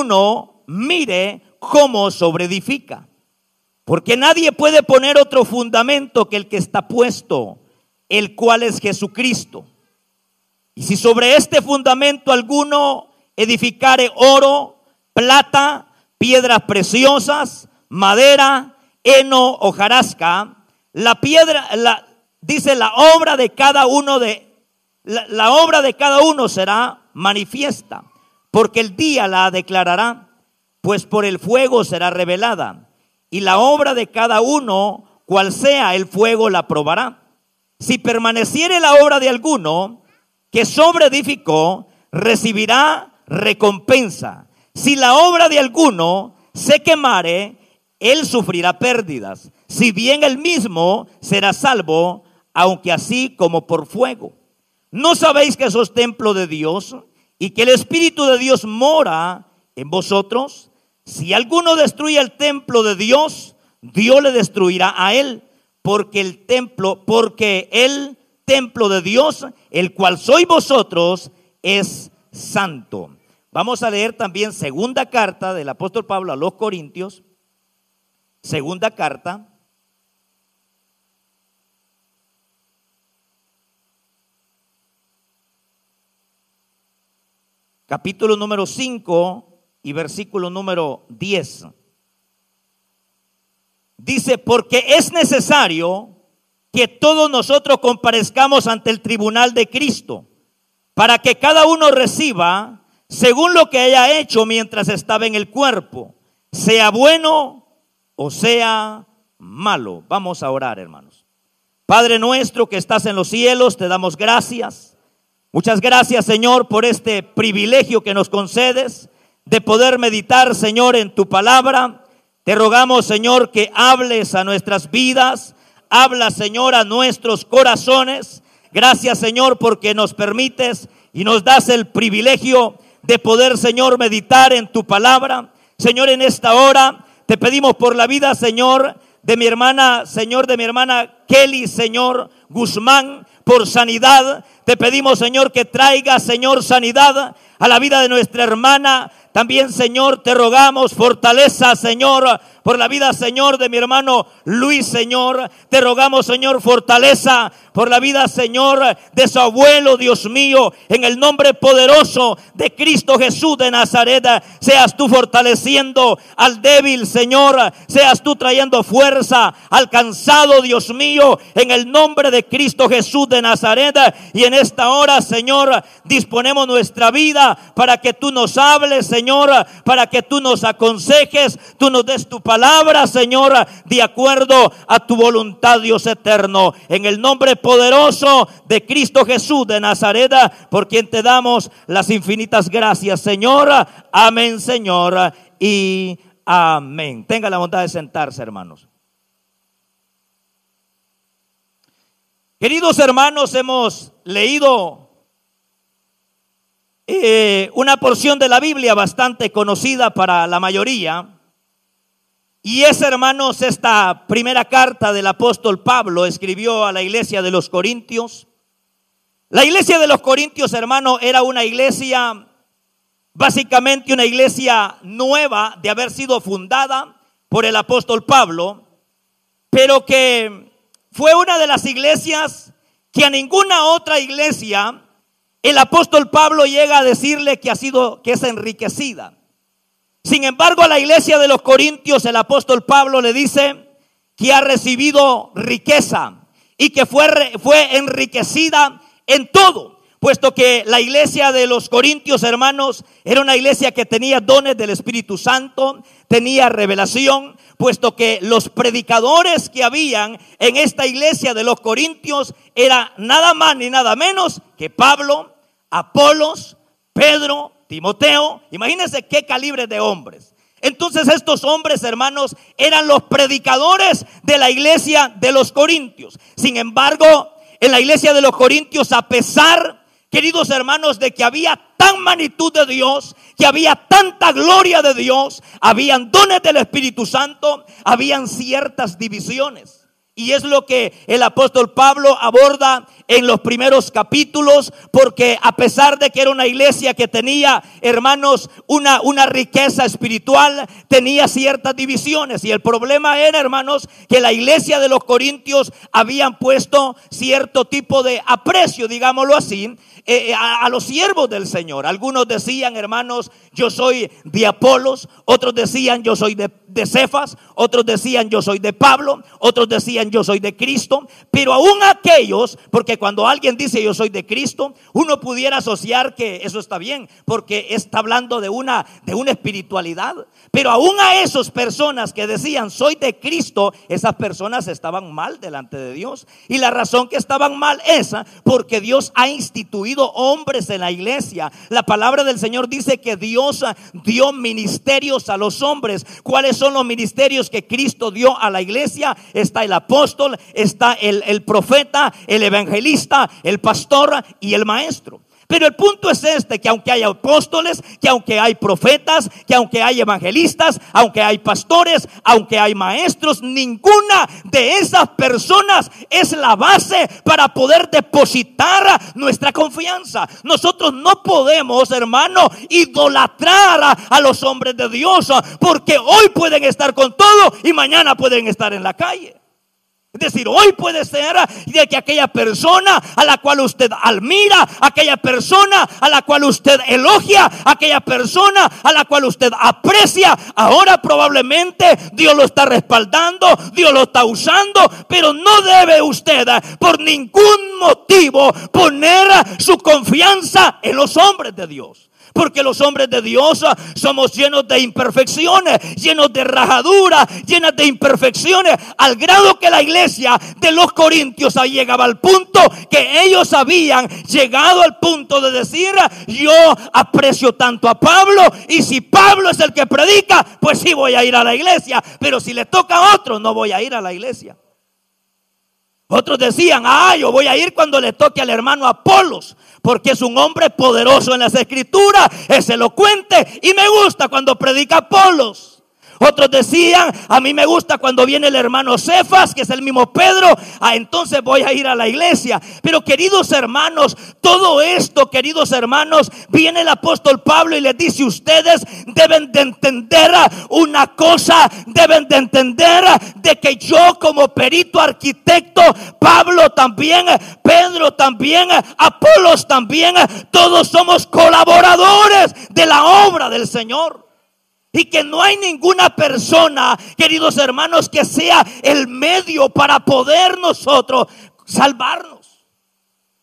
uno mire cómo sobreedifica. Porque nadie puede poner otro fundamento que el que está puesto, el cual es Jesucristo. Y si sobre este fundamento alguno edificare oro, plata, piedras preciosas, madera, heno, hojarasca, la piedra, dice la obra de cada uno de, la obra de cada uno será manifiesta, porque el día la declarará, pues por el fuego será revelada, y la obra de cada uno, cual sea el fuego, la probará. Si permaneciere la obra de alguno que sobreedificó, recibirá recompensa. Si la obra de alguno se quemare, él sufrirá pérdidas. Si bien él mismo será salvo, aunque así como por fuego. ¿No sabéis que sos templo de Dios y que el Espíritu de Dios mora en vosotros? Si alguno destruye el templo de Dios, Dios le destruirá a él, porque el templo, porque el templo de Dios, el cual sois vosotros, es santo. Vamos a leer también segunda carta del apóstol Pablo a los Corintios, segunda carta, capítulo número 5 y versículo número 10. Dice, porque es necesario que todos nosotros comparezcamos ante el tribunal de Cristo, para que cada uno reciba según lo que haya hecho mientras estaba en el cuerpo, sea bueno o sea malo. Vamos a orar, hermanos. Padre nuestro que estás en los cielos, te damos gracias Muchas gracias, Señor, por este privilegio que nos concedes de poder meditar, Señor, en tu palabra. Te rogamos, Señor, que hables a nuestras vidas, habla, Señor, a nuestros corazones. Gracias, Señor, porque nos permites y nos das el privilegio de poder, Señor, meditar en tu palabra. Señor, en esta hora te pedimos por la vida, Señor, de mi hermana, Señor, de mi hermana Kelly, Señor Guzmán, por sanidad. Te pedimos, Señor, que traiga, Señor, sanidad a la vida de nuestra hermana. También, Señor, te rogamos fortaleza, Señor, por la vida, Señor, de mi hermano Luis, Señor. Te rogamos, Señor, fortaleza por la vida, Señor, de su abuelo, Dios mío, en el nombre poderoso de Cristo Jesús de Nazaret. Seas tú fortaleciendo al débil, Señor. Seas tú trayendo fuerza al cansado, Dios mío, en el nombre de Cristo Jesús de Nazaret. Y en esta hora, Señor, disponemos nuestra vida para que tú nos hables, Señor, para que tú nos aconsejes, tú nos des tu palabra, Señor, de acuerdo a tu voluntad, Dios eterno. En el nombre poderoso de Cristo Jesús de Nazaret, por quien te damos las infinitas gracias, Señor. Amén, Señor. Y amén. Tenga la bondad de sentarse, hermanos. Queridos hermanos, hemos leído eh, una porción de la Biblia bastante conocida para la mayoría. Y es, hermanos, esta primera carta del apóstol Pablo escribió a la iglesia de los Corintios. La iglesia de los Corintios, hermano, era una iglesia, básicamente una iglesia nueva de haber sido fundada por el apóstol Pablo, pero que fue una de las iglesias que a ninguna otra iglesia el apóstol Pablo llega a decirle que ha sido, que es enriquecida. Sin embargo, a la iglesia de los Corintios el apóstol Pablo le dice que ha recibido riqueza y que fue, fue enriquecida en todo, puesto que la iglesia de los Corintios, hermanos, era una iglesia que tenía dones del Espíritu Santo, tenía revelación, puesto que los predicadores que habían en esta iglesia de los Corintios era nada más ni nada menos que Pablo, Apolos, Pedro, Timoteo, imagínense qué calibre de hombres. Entonces estos hombres, hermanos, eran los predicadores de la iglesia de los Corintios. Sin embargo, en la iglesia de los Corintios, a pesar, queridos hermanos, de que había tan magnitud de Dios, que había tanta gloria de Dios, habían dones del Espíritu Santo, habían ciertas divisiones. Y es lo que el apóstol Pablo aborda en los primeros capítulos, porque a pesar de que era una iglesia que tenía, hermanos, una, una riqueza espiritual, tenía ciertas divisiones. Y el problema era, hermanos, que la iglesia de los Corintios habían puesto cierto tipo de aprecio, digámoslo así, eh, a, los siervos del Señor. Algunos decían, hermanos, yo soy de Apolos, otros decían, yo soy de, de Cefas, otros decían, yo soy de Pablo, otros decían, yo soy de Cristo, pero aún aquellos, porque cuando alguien dice yo soy de Cristo, uno pudiera asociar que eso está bien, porque está hablando de una, de una espiritualidad, pero aún a esas personas que decían soy de Cristo, esas personas estaban mal delante de Dios. Y la razón que estaban mal es porque Dios ha instituido hombres en la iglesia. La palabra del Señor dice que Dios dio ministerios a los hombres. ¿Cuáles son los ministerios que Cristo dio a la iglesia? Está el apóstol, está el, el profeta, el evangelista, el pastor y el maestro. Pero el punto es este, que aunque hay apóstoles, que aunque hay profetas, que aunque hay evangelistas, aunque hay pastores, aunque hay maestros, ninguna de esas personas es la base para poder depositar nuestra confianza. Nosotros no podemos, hermano, idolatrar a, los hombres de Dios, porque hoy pueden estar con todo y mañana pueden estar en la calle. Es decir, hoy puede ser de que aquella persona a la cual usted admira, aquella persona a la cual usted elogia, aquella persona a la cual usted aprecia, ahora probablemente Dios lo está respaldando, Dios lo está usando, pero no debe usted por ningún motivo poner su confianza en los hombres de Dios. Porque los hombres de Dios ah, somos llenos de imperfecciones, llenos de rajaduras, llenas de imperfecciones, al grado que la iglesia de los corintios llegaba al punto que ellos habían llegado al punto de decir, yo aprecio tanto a Pablo y si Pablo es el que predica, pues sí voy a ir a la iglesia, pero si le toca a otro, no voy a ir a la iglesia. Otros decían, ah, yo voy a ir cuando le toque al hermano Apolos, porque es un hombre poderoso en las escrituras, es elocuente y me gusta cuando predica Apolos. Otros decían, a mí me gusta cuando viene el hermano Cefas, que es el mismo Pedro, ah, entonces voy a ir a la iglesia. Pero queridos hermanos, todo esto, queridos hermanos, viene el apóstol Pablo y les dice, ustedes deben de entender una cosa, deben de entender de que yo como perito arquitecto, Pablo también, Pedro también, Apolos también, todos somos colaboradores de la obra del Señor. Y que no hay ninguna persona, queridos hermanos, que sea el medio para poder nosotros salvarnos.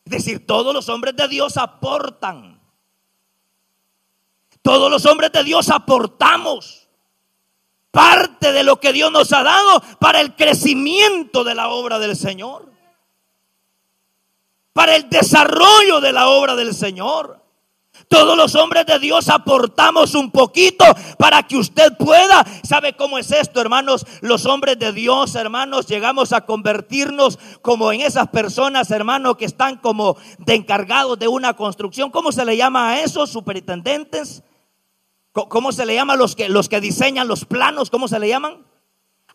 Es decir, todos los hombres de Dios aportan. Todos los hombres de Dios aportamos parte de lo que Dios nos ha dado para el crecimiento de la obra del Señor. Para el desarrollo de la obra del Señor. Todos los hombres de Dios aportamos un poquito para que usted pueda. ¿Sabe cómo es esto, hermanos? Los hombres de Dios, hermanos, llegamos a convertirnos como en esas personas, hermanos, que están como de encargados de una construcción. ¿Cómo se le llama a esos superintendentes? ¿Cómo se le llama a los que, los que diseñan los planos? ¿Cómo se le llaman?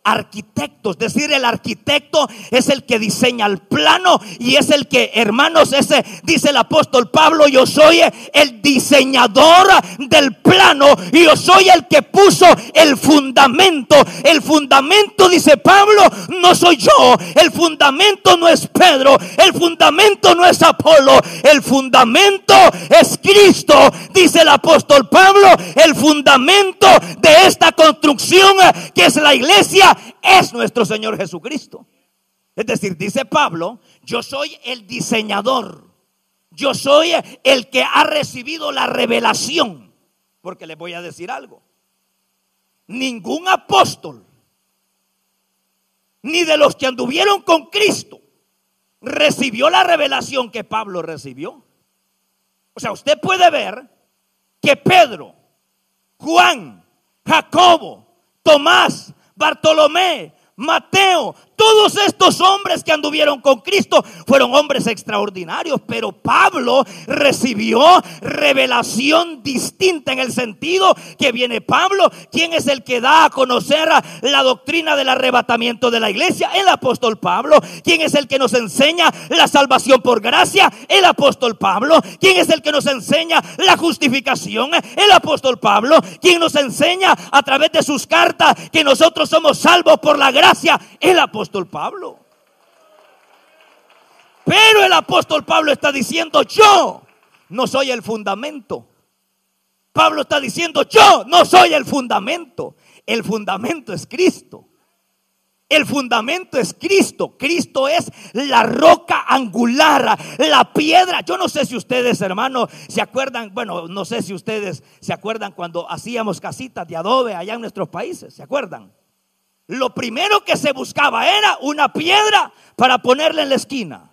Arquitectos. Es decir, el arquitecto es el que diseña el plano y es el que, hermanos, ese dice el apóstol Pablo, yo soy el diseñador del plano y yo soy el que puso el fundamento. El fundamento, dice Pablo, no soy yo. El fundamento no es Pedro. El fundamento no es Apolo. El fundamento es Cristo, dice el apóstol Pablo. El fundamento de esta construcción que es la iglesia es nuestro Señor Jesucristo. Es decir, dice Pablo, yo soy el diseñador. Yo soy el que ha recibido la revelación. Porque les voy a decir algo. Ningún apóstol, ni de los que anduvieron con Cristo, recibió la revelación que Pablo recibió. O sea, usted puede ver que Pedro, Juan, Jacobo, Tomás, Bartolomé, Mateo, Todos estos hombres que anduvieron con Cristo fueron hombres extraordinarios, pero Pablo recibió revelación distinta en el sentido que viene Pablo, quien es el que da a conocer la doctrina del arrebatamiento de la iglesia, el apóstol Pablo, quien es el que nos enseña la salvación por gracia, el apóstol Pablo, quien es el que nos enseña la justificación, el apóstol Pablo, quien nos enseña a través de sus cartas que nosotros somos salvos por la gracia, el apóstol Pablo. Pero el apóstol Pablo está diciendo, yo no soy el fundamento. Pablo está diciendo, yo no soy el fundamento. El fundamento es Cristo. El fundamento es Cristo. Cristo es la roca angular, la piedra. Yo no sé si ustedes, hermanos, se acuerdan, bueno, no sé si ustedes se acuerdan cuando hacíamos casitas de adobe allá en nuestros países, ¿se acuerdan? Lo primero que se buscaba era una piedra para ponerla en la esquina.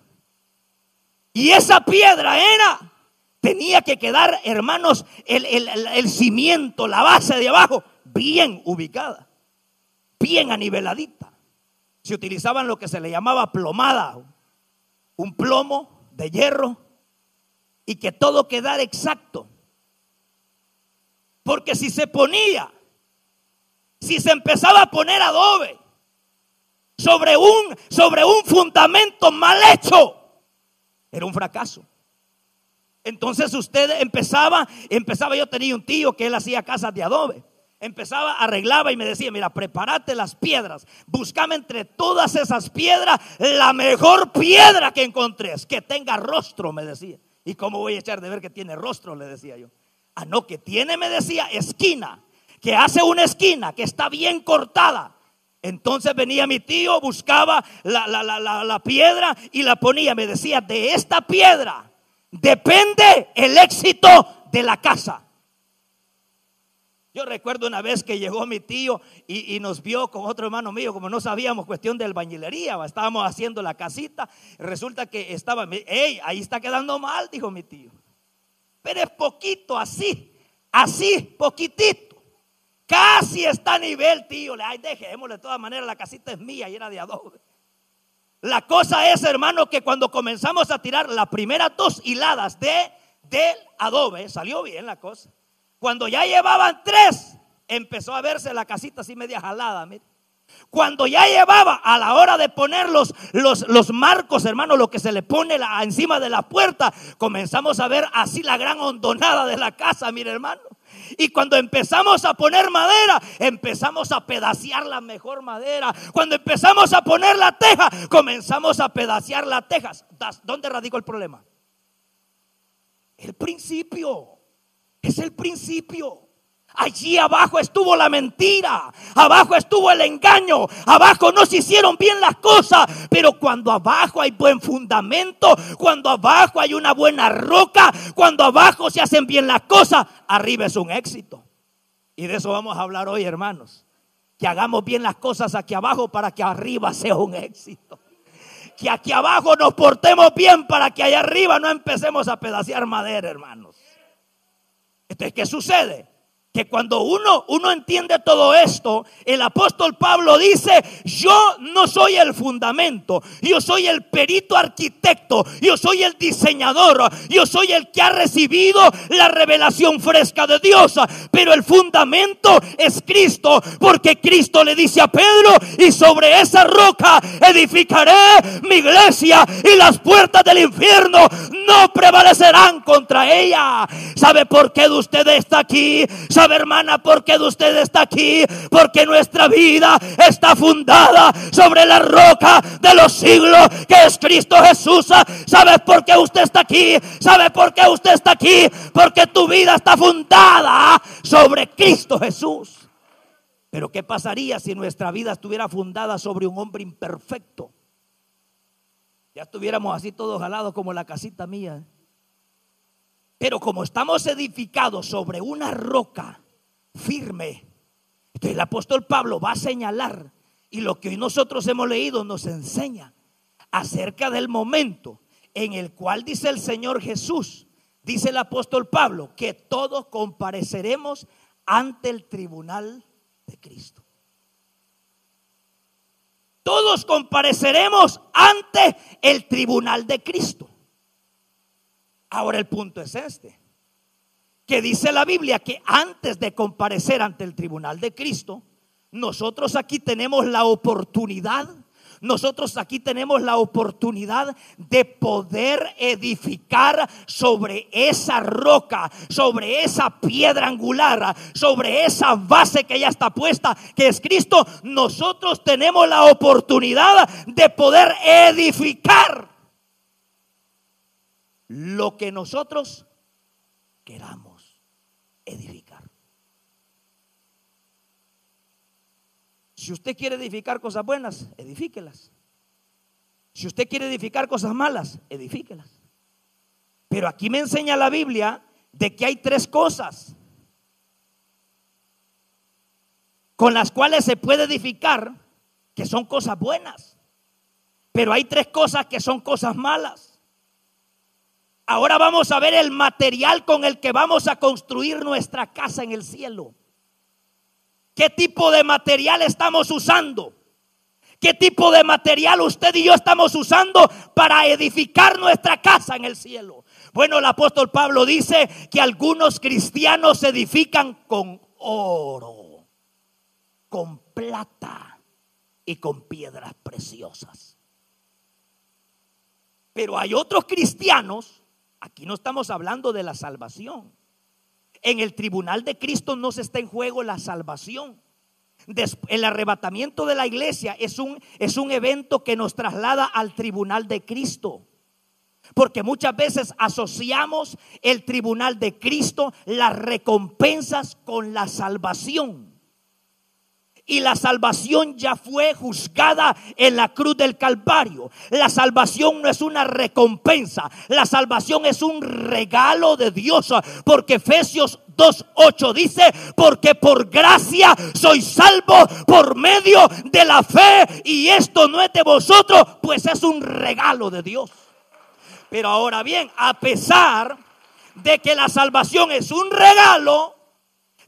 Y esa piedra era, tenía que quedar, hermanos, el, el cimiento, la base de abajo, bien ubicada, bien aniveladita. Se utilizaban lo que se le llamaba plomada, un plomo de hierro, y que todo quedara exacto. Porque si se ponía si se empezaba a poner adobe sobre un, sobre un fundamento mal hecho, era un fracaso. Entonces usted empezaba, empezaba, yo tenía un tío que él hacía casas de adobe. Empezaba, arreglaba y me decía, mira, prepárate las piedras. Buscame entre todas esas piedras la mejor piedra que encontres, que tenga rostro, me decía. ¿Y cómo voy a echar de ver que tiene rostro? Le decía yo. Ah, no, que tiene, me decía, esquina que hace una esquina que está bien cortada. Entonces venía mi tío, buscaba la, la, piedra y la ponía. Me decía, de esta piedra depende el éxito de la casa. Yo recuerdo una vez que llegó mi tío y, nos vio con otro hermano mío, como no sabíamos cuestión de albañilería, estábamos haciendo la casita. Resulta que estaba, hey, ahí está quedando mal, dijo mi tío. Pero es poquito así, así, poquitito. Casi está a nivel, tío. Ay, dejémosle de todas maneras, la casita es mía y era de adobe. La cosa es, hermano, que cuando comenzamos a tirar las primeras dos hiladas de, del adobe, salió bien la cosa. Cuando ya llevaban tres, empezó a verse la casita así media jalada. Cuando ya llevaba a la hora de poner los, los, marcos, hermano, lo que se le pone encima de la puerta, comenzamos a ver así la gran hondonada de la casa, mire hermano. Y cuando empezamos a poner madera, empezamos a pedaciar la mejor madera. Cuando empezamos a poner la teja, comenzamos a pedaciar las tejas. ¿Dónde radicó el problema? El principio. Es el principio. Allí abajo estuvo la mentira, abajo estuvo el engaño, abajo no se hicieron bien las cosas, pero cuando abajo hay buen fundamento, cuando abajo hay una buena roca, cuando abajo se hacen bien las cosas, arriba es un éxito. Y de eso vamos a hablar hoy, hermanos. Que hagamos bien las cosas aquí abajo para que arriba sea un éxito. Que aquí abajo nos portemos bien para que allá arriba no empecemos a pedacear madera, hermanos. Entonces, ¿qué sucede? Que cuando uno, uno entiende todo esto, el apóstol Pablo dice, yo no soy el fundamento, yo soy el perito arquitecto, yo soy el diseñador, yo soy el que ha recibido la revelación fresca de Dios, pero el fundamento es Cristo, porque Cristo le dice a Pedro, y sobre esa roca edificaré mi iglesia y las puertas del infierno no prevalecerán contra ella. ¿Sabe por qué usted está aquí? ¿Sabe hermana por qué usted está aquí? Porque nuestra vida está fundada sobre la roca de los siglos que es Cristo Jesús. ¿Sabe por qué usted está aquí? ¿Sabe por qué usted está aquí? Porque tu vida está fundada sobre Cristo Jesús. Pero ¿qué pasaría si nuestra vida estuviera fundada sobre un hombre imperfecto? Ya estuviéramos así todos jalados como la casita mía. Pero como estamos edificados sobre una roca firme, entonces el apóstol Pablo va a señalar, y lo que hoy nosotros hemos leído nos enseña acerca del momento en el cual dice el Señor Jesús, dice el apóstol Pablo, que todos compareceremos ante el tribunal de Cristo. todos compareceremos ante el tribunal de Cristo. Ahora el punto es este, que dice la Biblia que antes de comparecer ante el tribunal de Cristo, nosotros aquí tenemos la oportunidad nosotros aquí tenemos la oportunidad de poder edificar sobre esa roca, sobre esa piedra angular, sobre esa base que ya está puesta, que es Cristo. Nosotros tenemos la oportunidad de poder edificar lo que nosotros queramos edificar. Si usted quiere edificar cosas buenas, edifíquelas. Si usted quiere edificar cosas malas, edifíquelas. Pero aquí me enseña la Biblia de que hay tres cosas con las cuales se puede edificar que son cosas buenas. Pero hay tres cosas que son cosas malas. Ahora vamos a ver el material con el que vamos a construir nuestra casa en el cielo. ¿Qué tipo de material estamos usando? ¿Qué tipo de material usted y yo estamos usando para edificar nuestra casa en el cielo? Bueno, el apóstol Pablo dice que algunos cristianos se edifican con oro, con plata y con piedras preciosas. Pero hay otros cristianos, aquí no estamos hablando de la salvación, en el tribunal de Cristo no se está en juego la salvación. El arrebatamiento de la iglesia es un, es un evento que nos traslada al tribunal de Cristo. Porque muchas veces asociamos el tribunal de Cristo, las recompensas con la salvación y la salvación ya fue juzgada en la cruz del Calvario. La salvación no es una recompensa, la salvación es un regalo de Dios, porque Efesios 2.8 dice, porque por gracia soy salvo por medio de la fe y esto no es de vosotros, pues es un regalo de Dios. Pero ahora bien, a pesar de que la salvación es un regalo,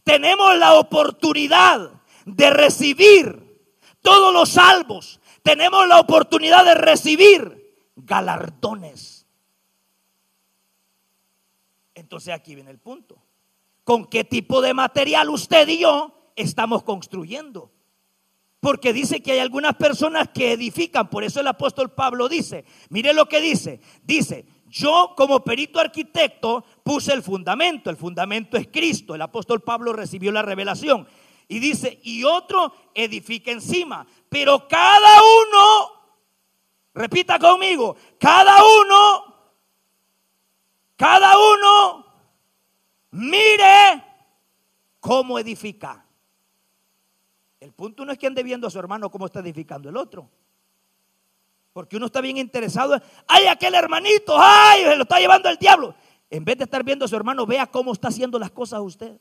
tenemos la oportunidad de recibir todos los salvos. Tenemos la oportunidad de recibir galardones. Entonces aquí viene el punto. ¿Con qué tipo de material usted y yo estamos construyendo? Porque dice que hay algunas personas que edifican, por eso el apóstol Pablo dice, mire lo que dice, dice, yo como perito arquitecto puse el fundamento, el fundamento es Cristo, el apóstol Pablo recibió la revelación. Y dice, y otro edifica encima. Pero cada uno, repita conmigo, cada uno, cada uno, mire cómo edifica. El punto no es que ande viendo a su hermano cómo está edificando el otro. Porque uno está bien interesado. Ay, aquel hermanito, ay, se lo está llevando el diablo. En vez de estar viendo a su hermano, vea cómo está haciendo las cosas usted.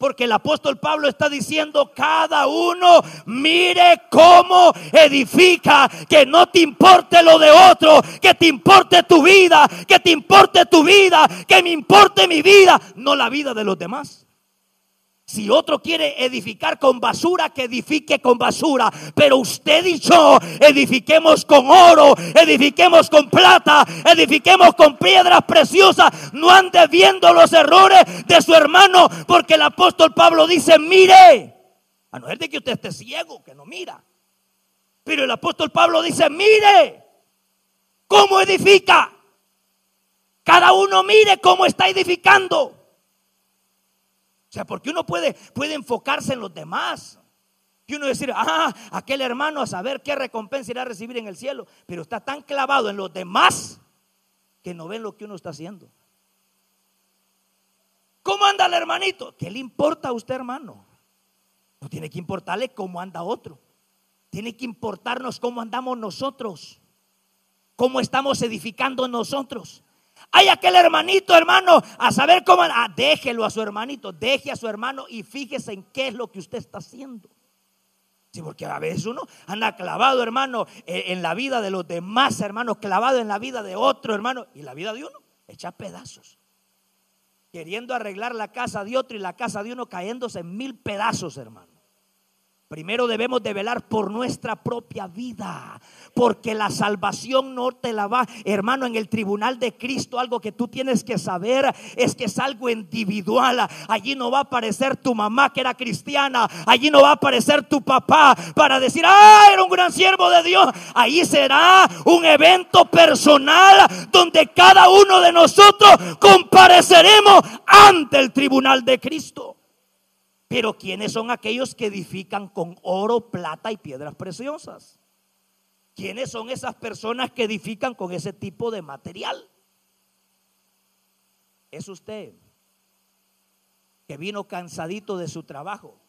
Porque el apóstol Pablo está diciendo, cada uno mire cómo edifica, que no te importe lo de otro, que te importe tu vida, que te importe tu vida, que me importe mi vida, no la vida de los demás. Si otro quiere edificar con basura, que edifique con basura. Pero usted y yo edifiquemos con oro, edifiquemos con plata, edifiquemos con piedras preciosas. No ande viendo los errores de su hermano, porque el apóstol Pablo dice, mire, a no ser de que usted esté ciego, que no mira. Pero el apóstol Pablo dice, mire, cómo edifica. Cada uno mire cómo está edificando. O sea, porque uno puede, puede enfocarse en los demás. Y uno decir, ah, aquel hermano a saber qué recompensa irá a recibir en el cielo. Pero está tan clavado en los demás que no ven lo que uno está haciendo. ¿Cómo anda el hermanito? ¿Qué le importa a usted, hermano? No tiene que importarle cómo anda otro. Tiene que importarnos cómo andamos nosotros. Cómo estamos edificando nosotros. Hay aquel hermanito, hermano, a saber cómo. Ah, déjelo a su hermanito, deje a su hermano y fíjese en qué es lo que usted está haciendo. Sí, porque a veces uno anda clavado, hermano, eh, en la vida de los demás hermanos, clavado en la vida de otro hermano y la vida de uno echa pedazos. Queriendo arreglar la casa de otro y la casa de uno cayéndose en mil pedazos, hermano. Primero debemos de velar por nuestra propia vida, porque la salvación no te la va, hermano, en el tribunal de Cristo, algo que tú tienes que saber es que es algo individual. Allí no va a aparecer tu mamá que era cristiana, allí no va a aparecer tu papá para decir, ah, era un gran siervo de Dios. Ahí será un evento personal donde cada uno de nosotros compareceremos ante el tribunal de Cristo. Pero ¿quiénes son aquellos que edifican con oro, plata y piedras preciosas? ¿Quiénes son esas personas que edifican con ese tipo de material? Es usted que vino cansadito de su trabajo.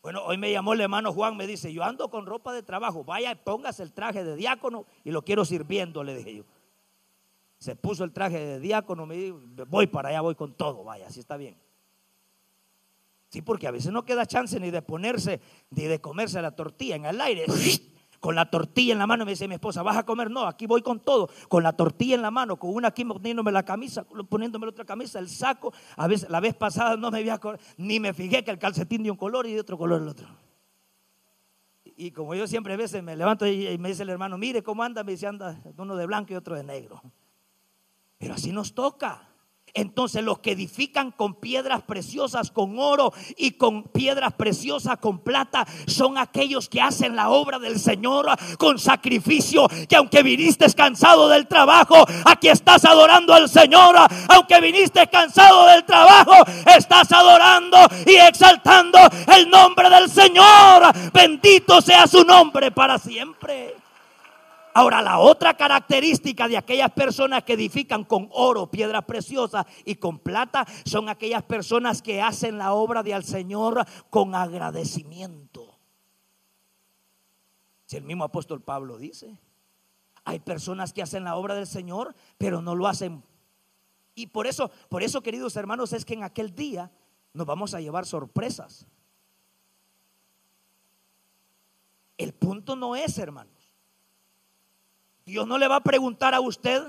Bueno, hoy me llamó el hermano Juan, me dice, yo ando con ropa de trabajo, vaya, póngase el traje de diácono y lo quiero sirviendo, le dije yo. Se puso el traje de diácono, me dijo, voy para allá, voy con todo, vaya, así está bien. Sí, porque a veces no queda chance ni de ponerse, ni de comerse la tortilla en el aire. Con la tortilla en la mano me dice mi esposa, ¿vas a comer? No, aquí voy con todo. Con la tortilla en la mano, con una aquí poniéndome la camisa, poniéndome la otra camisa, el saco. A veces, la vez pasada no me había, ni me fijé que el calcetín de un color y de otro color el otro. Y como yo siempre a veces me levanto y me dice el hermano, mire cómo anda, me dice, anda uno de blanco y otro de negro. Pero así nos toca. Entonces los que edifican con piedras preciosas, con oro y con piedras preciosas, con plata, son aquellos que hacen la obra del Señor con sacrificio. Que aunque viniste cansado del trabajo, aquí estás adorando al Señor. Aunque viniste cansado del trabajo, estás adorando y exaltando el nombre del Señor. Bendito sea su nombre para siempre. Ahora, la otra característica de aquellas personas que edifican con oro, piedras preciosas y con plata, son aquellas personas que hacen la obra del Señor con agradecimiento. Si el mismo apóstol Pablo dice, hay personas que hacen la obra del Señor, pero no lo hacen. Y por eso, por eso, queridos hermanos, es que en aquel día nos vamos a llevar sorpresas. El punto no es, hermano Dios no le va a preguntar a usted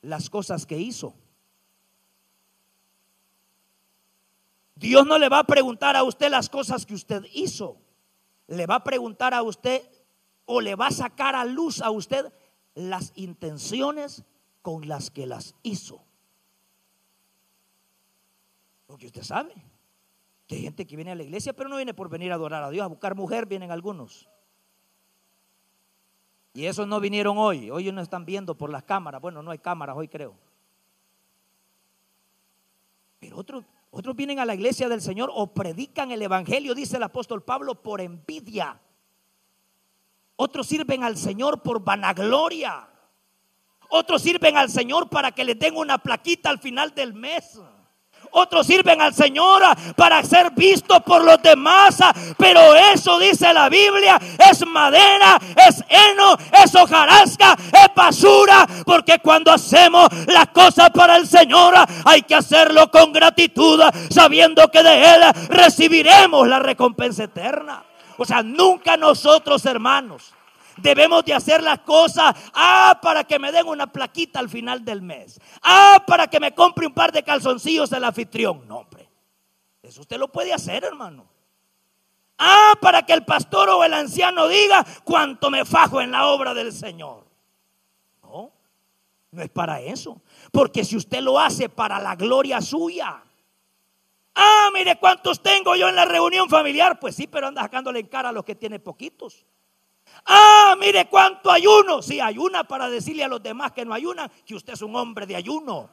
las cosas que hizo. Dios no le va a preguntar a usted las cosas que usted hizo. Le va a preguntar a usted o le va a sacar a luz a usted las intenciones con las que las hizo. Porque usted sabe que hay gente que viene a la iglesia, pero no viene por venir a adorar a Dios, a buscar mujer, vienen algunos. Y esos no vinieron hoy. Hoy no están viendo por las cámaras. Bueno, no hay cámaras hoy creo. Pero otros, otros vienen a la iglesia del Señor o predican el Evangelio, dice el apóstol Pablo, por envidia. Otros sirven al Señor por vanagloria. Otros sirven al Señor para que le den una plaquita al final del mes otros sirven al Señor para ser vistos por los demás. Pero eso dice la Biblia, es madera, es heno, es hojarasca, es basura. Porque cuando hacemos las cosas para el Señor, hay que hacerlo con gratitud, sabiendo que de Él recibiremos la recompensa eterna. O sea, nunca nosotros, hermanos, Debemos de hacer las cosas, ah, para que me den una plaquita al final del mes. Ah, para que me compre un par de calzoncillos el anfitrión. No, hombre. Eso usted lo puede hacer, hermano. Ah, para que el pastor o el anciano diga cuánto me fajo en la obra del Señor. No, no es para eso. Porque si usted lo hace para la gloria suya. Ah, mire cuántos tengo yo en la reunión familiar. Pues sí, pero anda sacándole en cara a los que tiene poquitos. Ah, mire cuánto ayuno. Si sí, ayuna para decirle a los demás que no ayunan, que usted es un hombre de ayuno.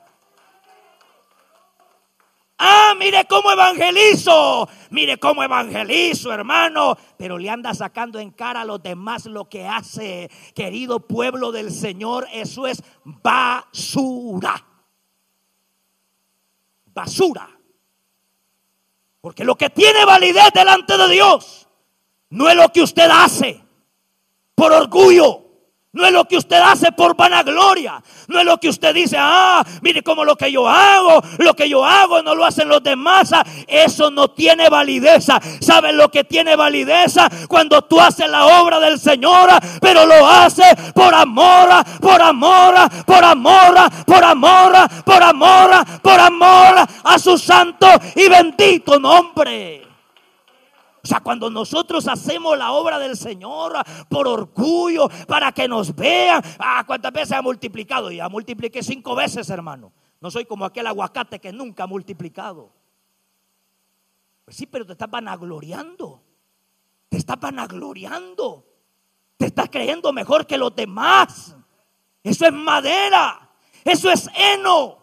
Ah, mire cómo evangelizo. Mire cómo evangelizo, hermano. Pero le anda sacando en cara a los demás lo que hace. Querido pueblo del Señor, eso es basura. Basura. Porque lo que tiene validez delante de Dios no es lo que usted hace por orgullo. No es lo que usted hace por vanagloria. No es lo que usted dice, ah, mire como lo que yo hago, lo que yo hago no lo hacen los demás. Ah, eso no tiene validez. ¿Saben lo que tiene validez? Cuando tú haces la obra del Señor, pero lo haces por amor, por amor, por amor, por amor, por amor, por amor a su santo y bendito nombre. O sea, cuando nosotros hacemos la obra del Señor por orgullo, para que nos vean, ah, ¿cuántas veces ha multiplicado? Ya multipliqué cinco veces, hermano. No soy como aquel aguacate que nunca ha multiplicado. Pues sí, pero te estás vanagloriando. Te estás vanagloriando. Te estás creyendo mejor que los demás. Eso es madera. Eso es heno.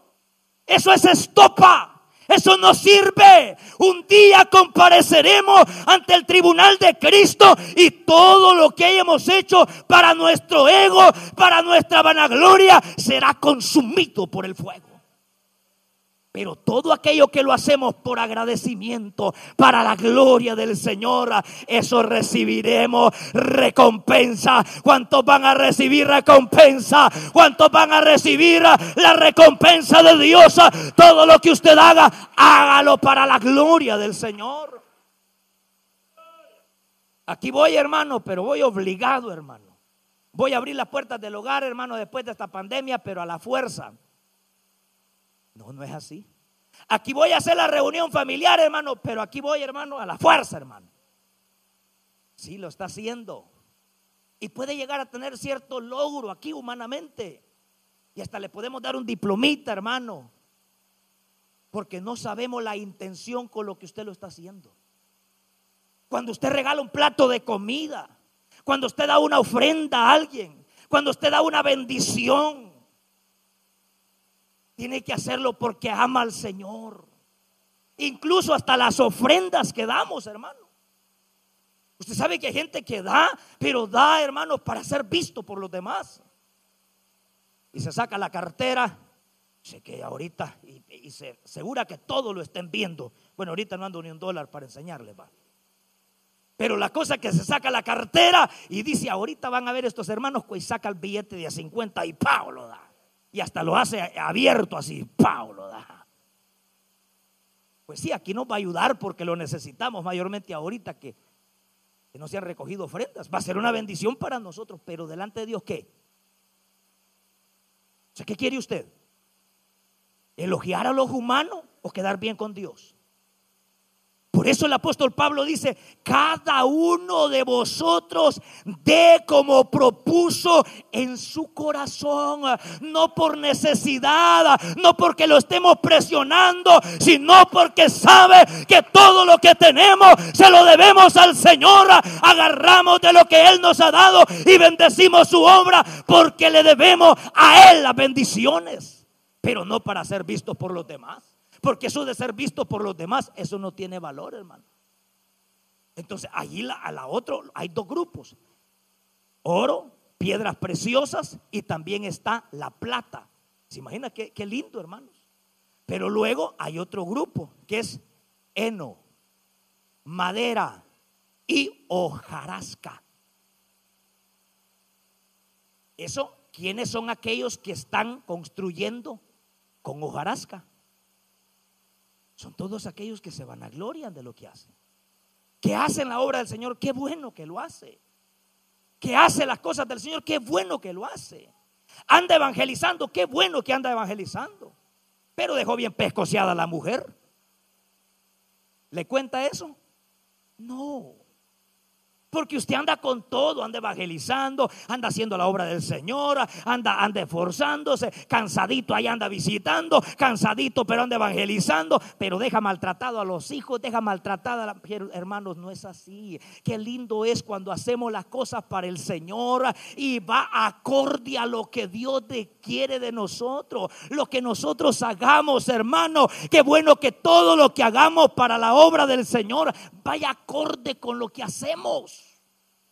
Eso es estopa. Eso no sirve. Un día compareceremos ante el tribunal de Cristo y todo lo que hayamos hecho para nuestro ego, para nuestra vanagloria, será consumido por el fuego. Pero todo aquello que lo hacemos por agradecimiento, para la gloria del Señor, eso recibiremos recompensa. ¿Cuántos van a recibir recompensa? ¿Cuántos van a recibir la recompensa de Dios? Todo lo que usted haga, hágalo para la gloria del Señor. Aquí voy, hermano, pero voy obligado, hermano. Voy a abrir las puertas del hogar, hermano, después de esta pandemia, pero a la fuerza. No, no es así. Aquí voy a hacer la reunión familiar, hermano, pero aquí voy, hermano, a la fuerza, hermano. Sí, lo está haciendo. Y puede llegar a tener cierto logro aquí humanamente. Y hasta le podemos dar un diplomita, hermano. Porque no sabemos la intención con lo que usted lo está haciendo. Cuando usted regala un plato de comida, cuando usted da una ofrenda a alguien, cuando usted da una bendición, tiene que hacerlo porque ama al Señor. Incluso hasta las ofrendas que damos, hermano. Usted sabe que hay gente que da, pero da, hermano, para ser visto por los demás. Y se saca la cartera, sé que ahorita, y, se asegura que todo lo estén viendo. Bueno, ahorita no ando ni un dólar para enseñarles, va. Pero la cosa es que se saca la cartera y dice, ahorita van a ver estos hermanos, pues saca el billete de a 50 y Pablo da. Y hasta lo hace abierto así, Pablo da. Pues sí, aquí nos va a ayudar porque lo necesitamos mayormente ahorita que, que no se han recogido ofrendas. Va a ser una bendición para nosotros, pero delante de Dios, ¿qué? O sea, ¿qué quiere usted? ¿Elogiar a los humanos o quedar bien con Dios? Por eso el apóstol Pablo dice, cada uno de vosotros dé como propuso en su corazón, no por necesidad, no porque lo estemos presionando, sino porque sabe que todo lo que tenemos se lo debemos al Señor. Agarramos de lo que Él nos ha dado y bendecimos su obra porque le debemos a Él las bendiciones, pero no para ser vistos por los demás. Porque eso de ser visto por los demás, eso no tiene valor, hermano. Entonces, allí a la otra hay dos grupos. Oro, piedras preciosas y también está la plata. ¿Se imagina qué, qué lindo, hermanos? Pero luego hay otro grupo que es heno, madera y hojarasca. Eso, ¿quiénes son aquellos que están construyendo con hojarasca? Son todos aquellos que se van a gloria de lo que hacen. Que hacen la obra del Señor, qué bueno que lo hace. Que hace las cosas del Señor, qué bueno que lo hace. Anda evangelizando, qué bueno que anda evangelizando. Pero dejó bien pescociada a la mujer. ¿Le cuenta eso? No. Porque usted anda con todo, anda evangelizando, anda haciendo la obra del Señor, anda, anda esforzándose, cansadito ahí anda visitando, cansadito pero anda evangelizando, pero deja maltratado a los hijos, deja maltratada a la... Hermanos, no es así. Qué lindo es cuando hacemos las cosas para el Señor y va acorde a lo que Dios quiere de nosotros, lo que nosotros hagamos, hermano. Qué bueno que todo lo que hagamos para la obra del Señor vaya acorde con lo que hacemos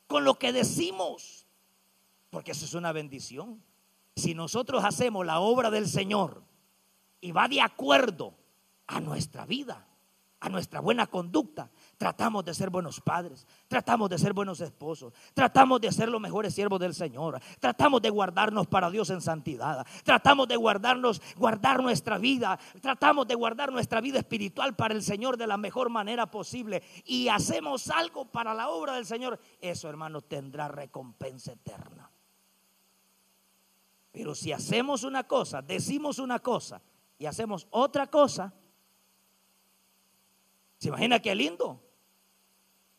con lo que decimos, porque eso es una bendición. Si nosotros hacemos la obra del Señor y va de acuerdo a nuestra vida, a nuestra buena conducta, tratamos de ser buenos padres, tratamos de ser buenos esposos, tratamos de ser los mejores siervos del Señor, tratamos de guardarnos para Dios en santidad, tratamos de guardarnos, guardar nuestra vida, tratamos de guardar nuestra vida espiritual para el Señor de la mejor manera posible y hacemos algo para la obra del Señor, eso hermano tendrá recompensa eterna. Pero si hacemos una cosa, decimos una cosa y hacemos otra cosa, ¿se imagina qué lindo?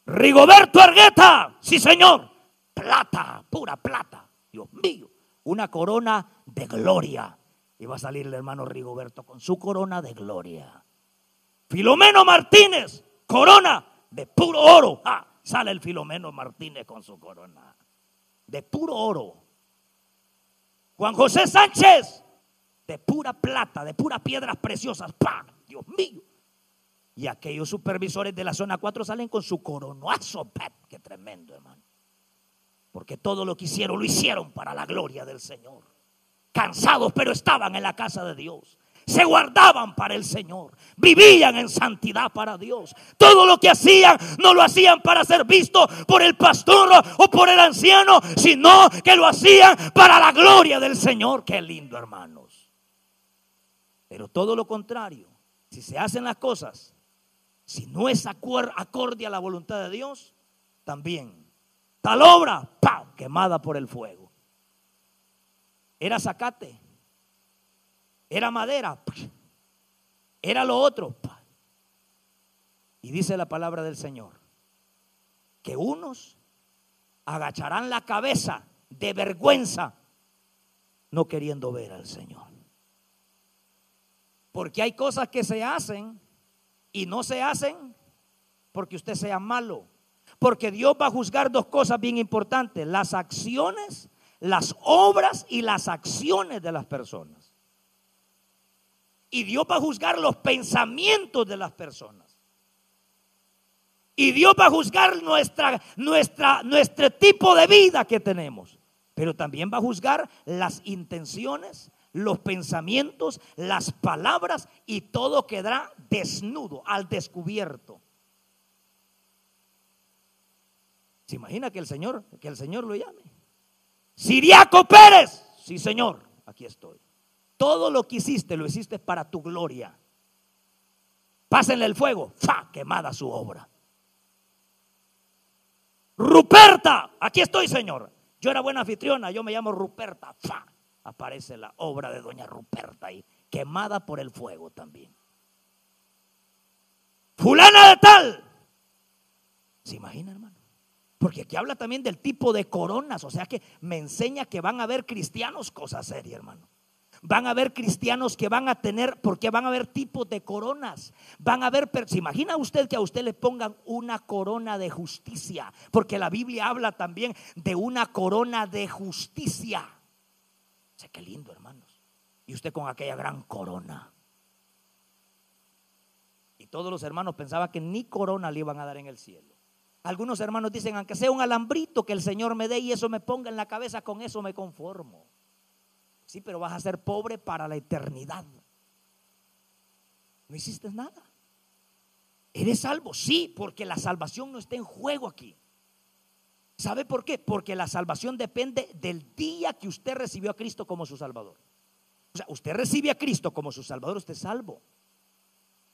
Rigoberto Argueta, sí señor, plata, pura plata, Dios mío, una corona de gloria. Y va a salir el hermano Rigoberto con su corona de gloria. Filomeno Martínez, corona de puro oro. Ah, sale el Filomeno Martínez con su corona de puro oro. Juan José Sánchez, de pura plata, de puras piedras preciosas. ¡Pah! Dios mío. Y aquellos supervisores de la zona 4 salen con su coronazo. ¡Qué tremendo, hermano! Porque todo lo que hicieron, lo hicieron para la gloria del Señor. Cansados, pero estaban en la casa de Dios se guardaban para el Señor, vivían en santidad para Dios. Todo lo que hacían no lo hacían para ser visto por el pastor o por el anciano, sino que lo hacían para la gloria del Señor. Qué lindo, hermanos. Pero todo lo contrario, si se hacen las cosas, si no es acorde a la voluntad de Dios, también tal obra, ¡pam! quemada por el fuego. Era zacate era madera, era lo otro. Y dice la palabra del Señor, que unos agacharán la cabeza de vergüenza no queriendo ver al Señor. Porque hay cosas que se hacen y no se hacen porque usted sea malo. Porque Dios va a juzgar dos cosas bien importantes, las acciones, las obras y las acciones de las personas. Y Dios va a juzgar los pensamientos de las personas. Y Dios va a juzgar nuestra, nuestra, nuestro tipo de vida que tenemos. Pero también va a juzgar las intenciones, los pensamientos, las palabras y todo quedará desnudo, al descubierto. ¿Se imagina que el Señor, que el Señor lo llame? Siriaco Pérez. Sí, Señor, aquí estoy. Todo lo que hiciste lo hiciste para tu gloria. Pásenle el fuego, ¡fa! Quemada su obra. Ruperta, aquí estoy, Señor. Yo era buena anfitriona, yo me llamo Ruperta, ¡fa! Aparece la obra de doña Ruperta ahí, quemada por el fuego también. Fulana de tal. ¿Se imagina, hermano? Porque aquí habla también del tipo de coronas, o sea que me enseña que van a haber cristianos, cosa seria, hermano. Van a haber cristianos que van a tener, porque van a haber tipos de coronas. Van a haber, ¿se imagina usted que a usted le pongan una corona de justicia? Porque la Biblia habla también de una corona de justicia. Sé qué lindo, hermanos. Y usted con aquella gran corona. Y todos los hermanos pensaban que ni corona le iban a dar en el cielo. Algunos hermanos dicen, aunque sea un alambrito que el Señor me dé y eso me ponga en la cabeza, con eso me conformo. Sí, pero vas a ser pobre para la eternidad. No hiciste nada. ¿Eres salvo? Sí, porque la salvación no está en juego aquí. ¿Sabe por qué? Porque la salvación depende del día que usted recibió a Cristo como su Salvador. O sea, usted recibe a Cristo como su Salvador, usted es salvo.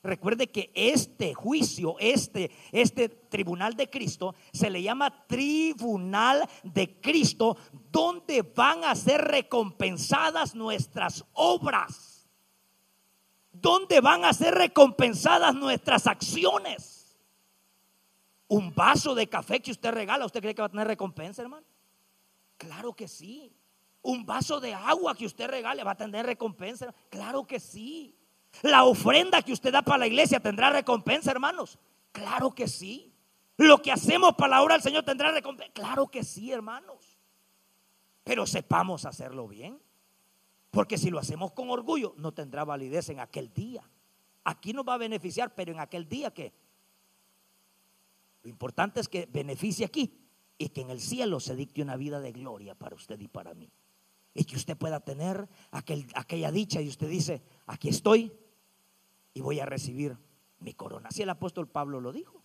Recuerde que este juicio, este, este tribunal de Cristo, se le llama tribunal de Cristo, donde van a ser recompensadas nuestras obras, donde van a ser recompensadas nuestras acciones. Un vaso de café que usted regala, ¿usted cree que va a tener recompensa, hermano? Claro que sí. Un vaso de agua que usted regale va a tener recompensa. Claro que sí. La ofrenda que usted da para la iglesia tendrá recompensa, hermanos. Claro que sí. Lo que hacemos para la obra del Señor tendrá recompensa. Claro que sí, hermanos. Pero sepamos hacerlo bien. Porque si lo hacemos con orgullo, no tendrá validez en aquel día. Aquí nos va a beneficiar, pero en aquel día que lo importante es que beneficie aquí y que en el cielo se dicte una vida de gloria para usted y para mí. Y que usted pueda tener aquel, aquella dicha y usted dice, aquí estoy, y voy a recibir mi corona. Así el apóstol Pablo lo dijo.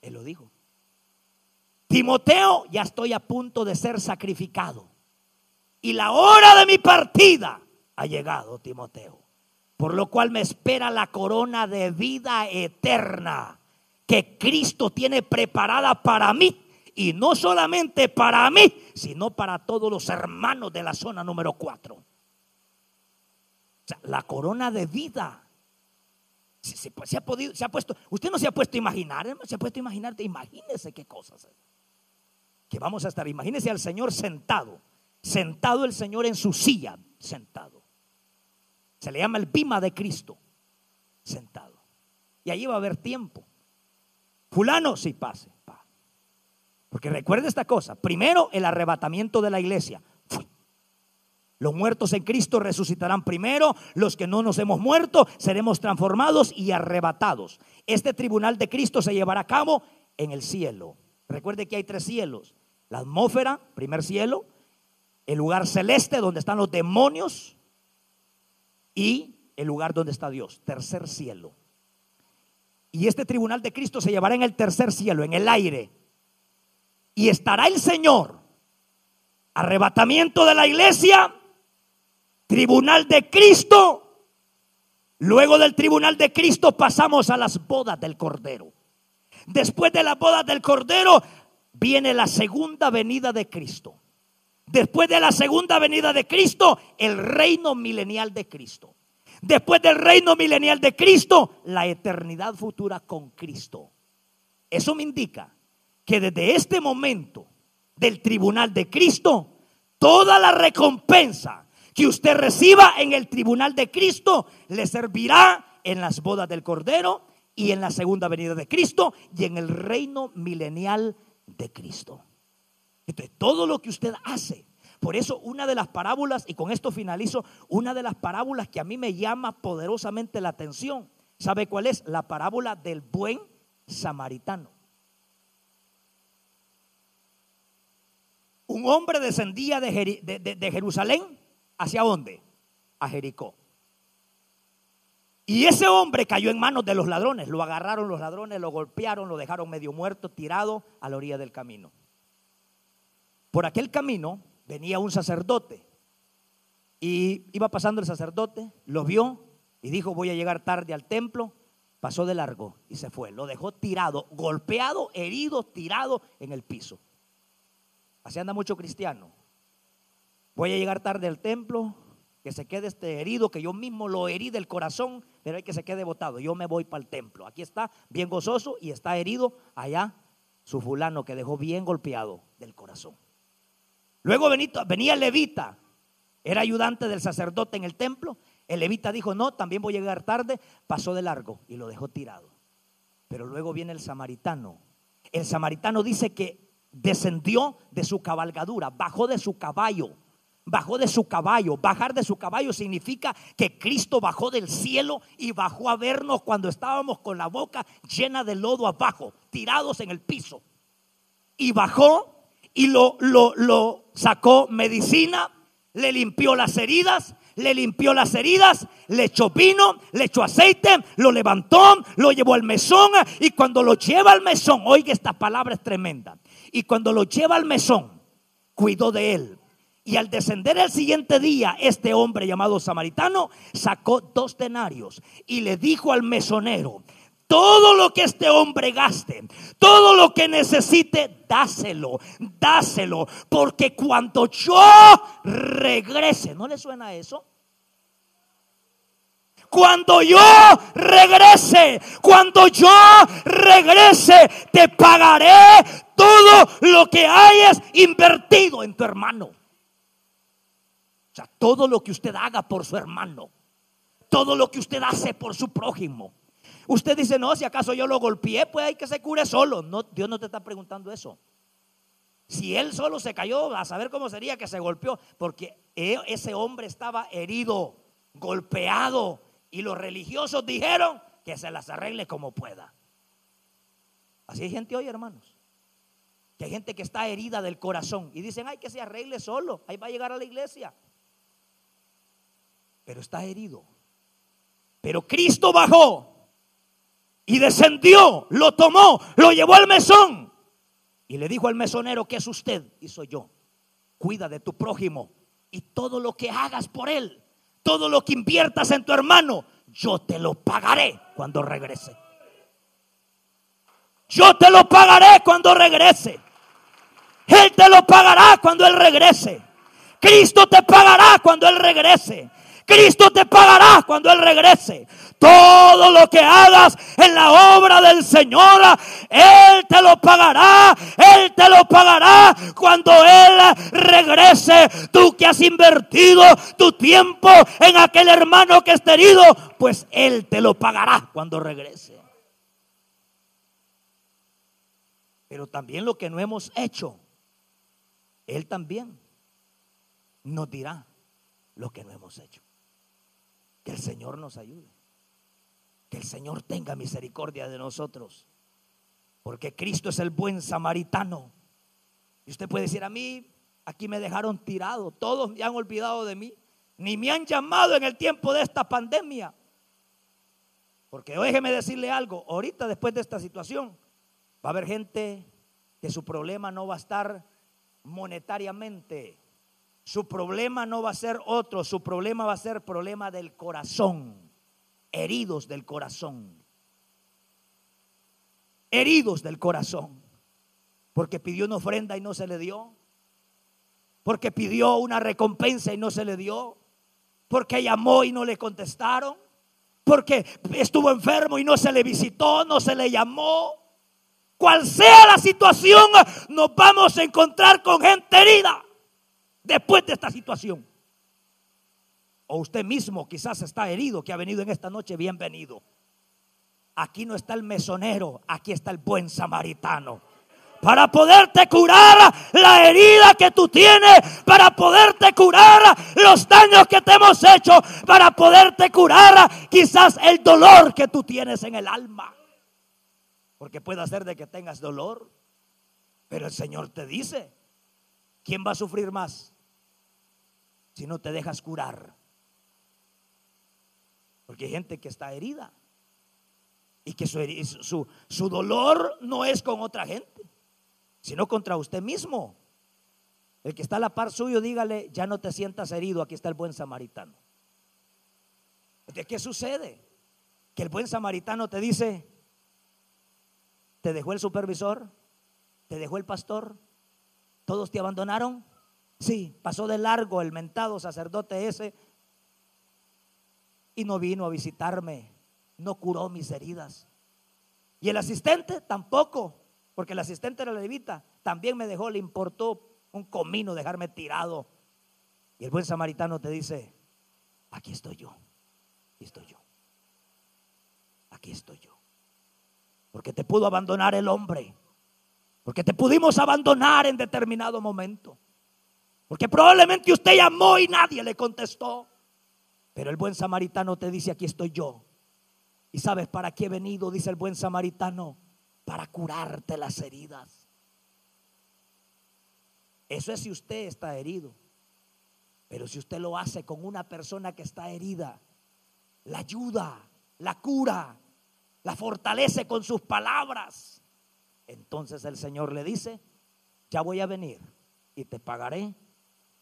Él lo dijo. Timoteo, ya estoy a punto de ser sacrificado. Y la hora de mi partida ha llegado, Timoteo. Por lo cual me espera la corona de vida eterna que Cristo tiene preparada para mí. Y no solamente para mí, sino para todos los hermanos de la zona número 4. O sea, la corona de vida. Se, ha podido, se ha puesto, usted no se ha puesto a imaginar, se ha puesto a imaginar, imagínese qué cosas. Que vamos a estar, imagínese al Señor sentado, sentado el Señor en su silla, sentado. Se le llama el bima de Cristo, sentado. Y allí va a haber tiempo. Fulano, sí, pase. Porque recuerde esta cosa. Primero, el arrebatamiento de la iglesia. Los muertos en Cristo resucitarán primero. Los que no nos hemos muerto seremos transformados y arrebatados. Este tribunal de Cristo se llevará a cabo en el cielo. Recuerde que hay tres cielos. La atmósfera, primer cielo. El lugar celeste donde están los demonios. Y el lugar donde está Dios, tercer cielo. Y este tribunal de Cristo se llevará en el tercer cielo, en el aire. Y estará el Señor. Arrebatamiento de la iglesia. Tribunal de Cristo. Luego del tribunal de Cristo pasamos a las bodas del Cordero. Después de las bodas del Cordero viene la segunda venida de Cristo. Después de la segunda venida de Cristo, el reino milenial de Cristo. Después del reino milenial de Cristo, la eternidad futura con Cristo. Eso me indica que desde este momento del tribunal de Cristo, toda la recompensa que usted reciba en el tribunal de Cristo le servirá en las bodas del Cordero y en la segunda venida de Cristo y en el reino milenial de Cristo. Entonces, todo lo que usted hace por eso una de las parábolas, y con esto finalizo, una de las parábolas que a mí me llama poderosamente la atención, ¿sabe cuál es? La parábola del buen samaritano. Un hombre descendía de, Jerusalén hacia dónde? A Jericó. Y ese hombre cayó en manos de los ladrones. Lo agarraron los ladrones, lo golpearon, lo dejaron medio muerto, tirado a la orilla del camino. Por aquel camino venía un sacerdote y iba pasando el sacerdote, lo vio y dijo voy a llegar tarde al templo, pasó de largo y se fue, lo dejó tirado, golpeado, herido, tirado en el piso. Así anda mucho cristiano. Voy a llegar tarde al templo, que se quede este herido, que yo mismo lo herí del corazón, pero hay que se quede botado. Yo me voy para el templo. Aquí está, bien gozoso, y está herido allá su fulano que dejó bien golpeado del corazón. Luego venía levita, era ayudante del sacerdote en el templo. El levita dijo, no, también voy a llegar tarde, pasó de largo y lo dejó tirado. Pero luego viene el samaritano. El samaritano dice que descendió de su cabalgadura, bajó de su caballo, bajó de su caballo. Bajar de su caballo significa que Cristo bajó del cielo y bajó a vernos cuando estábamos con la boca llena de lodo abajo, tirados en el piso. Y bajó y lo, lo, lo sacó medicina, le limpió las heridas, le limpió las heridas, le echó vino, le echó aceite, lo levantó, lo llevó al mesón y cuando lo lleva al mesón, oiga esta palabra es tremenda, y cuando lo lleva al mesón, cuidó de él. Y al descender el siguiente día, este hombre llamado samaritano sacó dos denarios y le dijo al mesonero, todo lo que este hombre gaste, todo lo que necesite, dáselo, dáselo, porque cuando yo regrese, ¿no le suena eso? Cuando yo regrese, cuando yo regrese, te pagaré todo lo que hayas invertido en tu hermano. O sea, todo lo que usted haga por su hermano, todo lo que usted hace por su prójimo Usted dice, no, si acaso yo lo golpeé, pues hay que se cure solo. No, Dios no te está preguntando eso. Si él solo se cayó, a saber cómo sería que se golpeó, porque e, ese hombre estaba herido, golpeado, y los religiosos dijeron que se las arregle como pueda. Así hay gente hoy, hermanos. Que hay gente que está herida del corazón y dicen, ay, que se arregle solo, ahí va a llegar a la iglesia. Pero está herido Pero Cristo bajó y descendió, lo tomó, lo llevó al mesón y le dijo al mesonero, ¿qué es usted? Y soy yo. Cuida de tu prójimo y todo lo que hagas por él, todo lo que inviertas en tu hermano, yo te lo pagaré cuando regrese. Yo te lo pagaré cuando regrese. Él te lo pagará cuando Él regrese. Cristo te pagará cuando Él regrese. Cristo te pagará cuando Él regrese. Todo lo que hagas en la obra del Señor, Él te lo pagará. Él te lo pagará cuando Él regrese. Tú que has invertido tu tiempo en aquel hermano que está herido, pues Él te lo pagará cuando regrese. Pero también lo que no hemos hecho, Él también nos dirá lo que no hemos hecho. Que el Señor nos ayude. Que el Señor tenga misericordia de nosotros. Porque Cristo es el buen samaritano. Y usted puede decir, a mí aquí me dejaron tirado. Todos me han olvidado de mí. Ni me han llamado en el tiempo de esta pandemia. Porque déjeme decirle algo. Ahorita después de esta situación va a haber gente que su problema no va a estar monetariamente su problema no va a ser otro, su problema va a ser problema del corazón, heridos del corazón, heridos del corazón, porque pidió una ofrenda y no se le dio, porque pidió una recompensa y no se le dio, porque llamó y no le contestaron, porque estuvo enfermo y no se le visitó, no se le llamó. Cual sea la situación, nos vamos a encontrar con gente herida después de esta situación. O usted mismo quizás está herido, que ha venido en esta noche, bienvenido. Aquí no está el mesonero, aquí está el buen samaritano. Para poderte curar la herida que tú tienes, para poderte curar los daños que te hemos hecho, para poderte curar quizás el dolor que tú tienes en el alma. Porque puede ser de que tengas dolor, pero el Señor te dice, ¿quién va a sufrir más? Si no te dejas curar. Porque hay gente que está herida y que su, su, dolor no es con otra gente, sino contra usted mismo. El que está a la par suyo, dígale, ya no te sientas herido, aquí está el buen samaritano. ¿De qué sucede? Que el buen samaritano te dice, te dejó el supervisor, te dejó el pastor, todos te abandonaron, Sí, pasó de largo el mentado sacerdote ese y no vino a visitarme, no curó mis heridas. Y el asistente tampoco, porque el asistente era levita, también me dejó, le importó un comino dejarme tirado. Y el buen samaritano te dice, aquí estoy yo, aquí estoy yo, aquí estoy yo. Porque te pudo abandonar el hombre, porque te pudimos abandonar en determinado momento. Porque probablemente usted llamó y nadie le contestó. Pero el buen samaritano te dice, aquí estoy yo. ¿Y sabes para qué he venido? Dice el buen samaritano, para curarte las heridas. Eso es si usted está herido. Pero si usted lo hace con una persona que está herida, la ayuda, la cura, la fortalece con sus palabras. Entonces el Señor le dice, ya voy a venir y te pagaré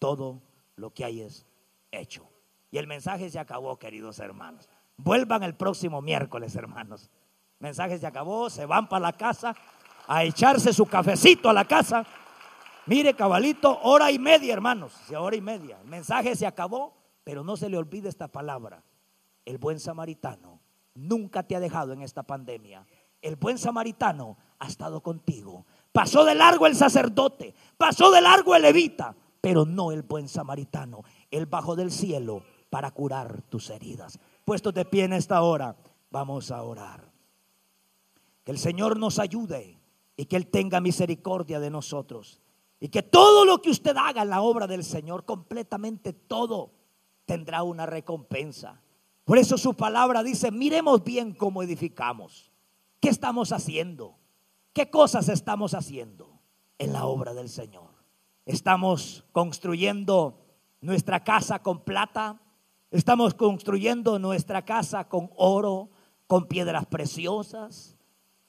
todo lo que hayas hecho. Y el mensaje se acabó, queridos hermanos. Vuelvan el próximo miércoles, hermanos. Mensaje se acabó, se van para la casa a echarse su cafecito a la casa. Mire, cabalito, hora y media, hermanos. hora y media. El mensaje se acabó, pero no se le olvide esta palabra. El buen samaritano nunca te ha dejado en esta pandemia. El buen samaritano ha estado contigo. Pasó de largo el sacerdote, pasó de largo el levita, pero no el buen samaritano. el bajo del cielo para curar tus heridas. Puestos de pie en esta hora, vamos a orar. Que el Señor nos ayude y que Él tenga misericordia de nosotros. Y que todo lo que usted haga en la obra del Señor, completamente todo, tendrá una recompensa. Por eso su palabra dice, miremos bien cómo edificamos. ¿Qué estamos haciendo? ¿Qué cosas estamos haciendo en la obra del Señor? Estamos construyendo nuestra casa con plata, Estamos construyendo nuestra casa con oro, con piedras preciosas.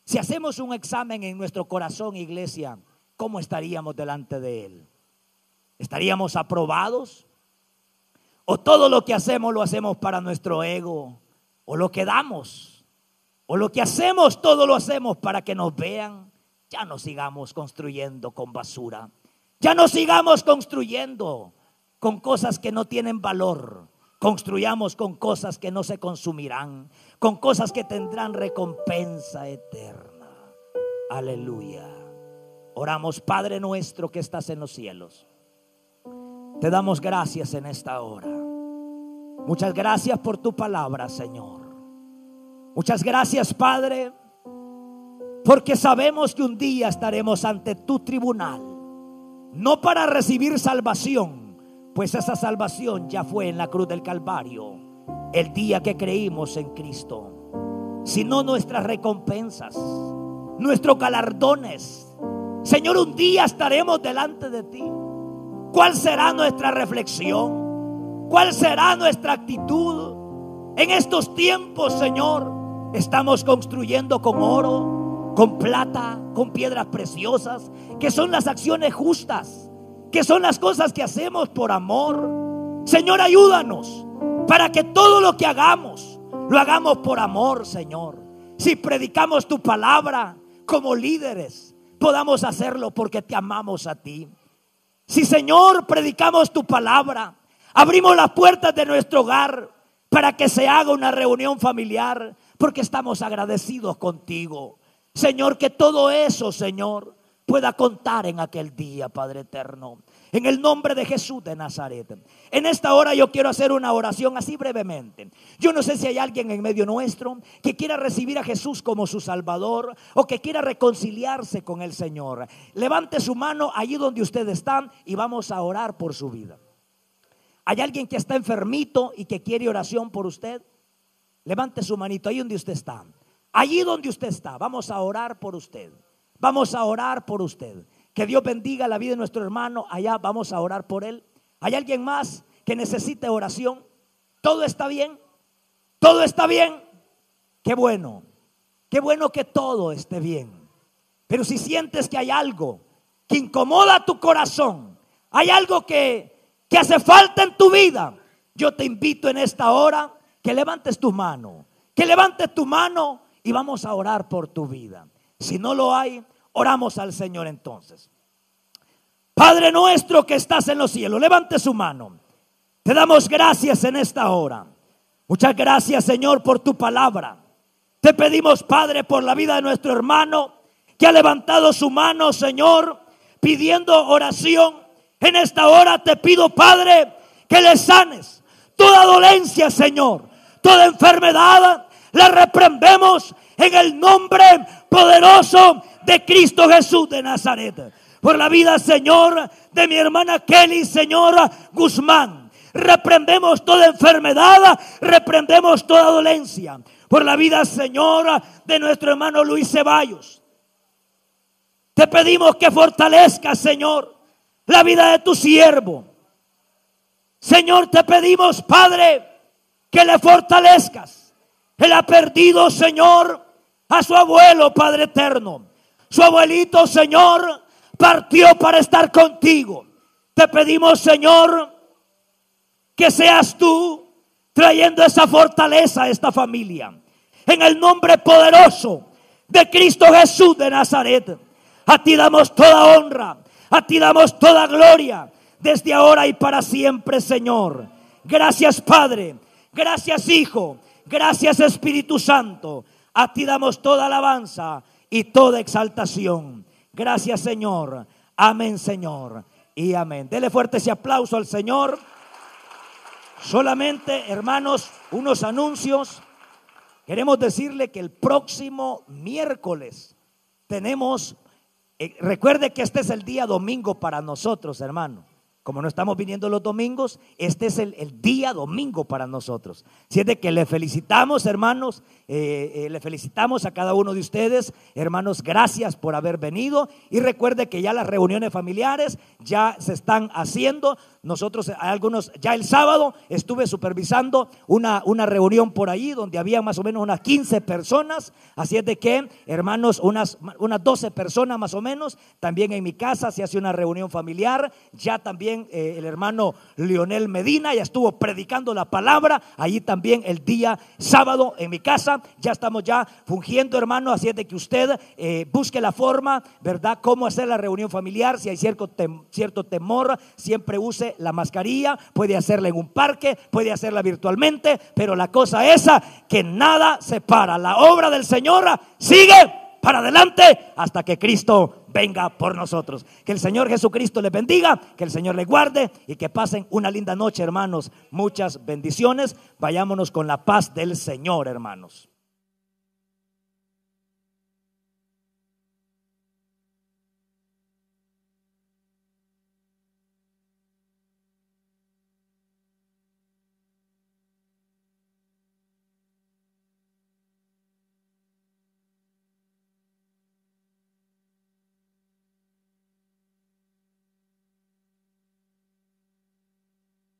Si hacemos un examen en nuestro corazón, iglesia, ¿cómo estaríamos delante de Él? ¿Estaríamos aprobados? ¿O todo lo que hacemos lo hacemos para nuestro ego? ¿O lo que damos? ¿O lo que hacemos, todo lo hacemos para que nos vean? Ya no sigamos construyendo con basura. Ya no sigamos construyendo con cosas que no tienen valor. Construyamos con cosas que no se consumirán, con cosas que tendrán recompensa eterna. Aleluya. Oramos, Padre nuestro que estás en los cielos. Te damos gracias en esta hora. Muchas gracias por tu palabra, Señor. Muchas gracias, Padre, porque sabemos que un día estaremos ante tu tribunal, no para recibir salvación, pues esa salvación ya fue en la cruz del Calvario, el día que creímos en Cristo, sino nuestras recompensas, nuestros galardones. Señor, un día estaremos delante de ti. ¿Cuál será nuestra reflexión? ¿Cuál será nuestra actitud? En estos tiempos, Señor, estamos construyendo con oro, con plata, con piedras preciosas, que son las acciones justas, que son las cosas que hacemos por amor. Señor, ayúdanos para que todo lo que hagamos, lo hagamos por amor, Señor. Si predicamos tu palabra como líderes, podamos hacerlo porque te amamos a ti. Si Señor predicamos tu palabra, abrimos las puertas de nuestro hogar para que se haga una reunión familiar, porque estamos agradecidos contigo. Señor, que todo eso, Señor, pueda contar en aquel día, Padre eterno. En el nombre de Jesús de Nazaret. En esta hora yo quiero hacer una oración así brevemente. Yo no sé si hay alguien en medio nuestro que quiera recibir a Jesús como su Salvador o que quiera reconciliarse con el Señor. Levante su mano allí donde usted está y vamos a orar por su vida. ¿Hay alguien que está enfermito y que quiere oración por usted? Levante su manito ahí donde usted está. Allí donde usted está, vamos a orar por usted. Vamos a orar por usted. Que Dios bendiga la vida de nuestro hermano. Allá vamos a orar por él. ¿Hay alguien más que necesite oración? ¿Todo está bien? ¿Todo está bien? Qué bueno. Qué bueno que todo esté bien. Pero si sientes que hay algo que incomoda tu corazón, hay algo que, que hace falta en tu vida, yo te invito en esta hora que levantes tu mano, que levantes tu mano y vamos a orar por tu vida. Si no lo hay, Oramos al Señor entonces. Padre nuestro que estás en los cielos, levante su mano. Te damos gracias en esta hora. Muchas gracias Señor por tu palabra. Te pedimos Padre por la vida de nuestro hermano que ha levantado su mano Señor pidiendo oración. En esta hora te pido Padre que le sanes toda dolencia Señor, toda enfermedad. La reprendemos en el nombre poderoso de Cristo Jesús de Nazaret. Por la vida, Señor, de mi hermana Kelly, Señora Guzmán. Reprendemos toda enfermedad, reprendemos toda dolencia. Por la vida, Señor, de nuestro hermano Luis Ceballos. Te pedimos que fortalezcas, Señor, la vida de tu siervo. Señor, te pedimos, Padre, que le fortalezcas. Él ha perdido, Señor, a su abuelo, Padre eterno. Su abuelito, Señor, partió para estar contigo. Te pedimos, Señor, que seas tú trayendo esa fortaleza a esta familia. En el nombre poderoso de Cristo Jesús de Nazaret. A ti damos toda honra, a ti damos toda gloria, desde ahora y para siempre, Señor. Gracias, Padre. Gracias, Hijo. Gracias, Espíritu Santo. A ti damos toda alabanza y toda exaltación. Gracias Señor. Amén Señor. Y amén. Dele fuerte ese aplauso al Señor. Solamente, hermanos, unos anuncios. Queremos decirle que el próximo miércoles tenemos, eh, recuerde que este es el día domingo para nosotros, hermano. Como no estamos viniendo los domingos, este es el, día domingo para nosotros. Si es de que le felicitamos, hermanos, eh, eh, le felicitamos a cada uno de ustedes, hermanos, gracias por haber venido. Y recuerde que ya las reuniones familiares ya se están haciendo. Nosotros, hay algunos, ya el sábado estuve supervisando una, una reunión por ahí donde había más o menos unas 15 personas. Así es de que, hermanos, unas, unas 12 personas más o menos. También en mi casa se hace una reunión familiar. Ya también eh, el hermano Lionel Medina ya estuvo predicando la palabra. Allí también el día sábado en mi casa. Ya estamos ya fungiendo, hermano. Así es de que usted eh, busque la forma, ¿verdad? Cómo hacer la reunión familiar. Si hay cierto, cierto temor, siempre use la mascarilla, puede hacerla en un parque, puede hacerla virtualmente, pero la cosa esa que nada se para. La obra del Señor sigue para adelante hasta que Cristo venga por nosotros. Que el Señor Jesucristo les bendiga, que el Señor les guarde y que pasen una linda noche, hermanos. Muchas bendiciones. Vayámonos con la paz del Señor, hermanos.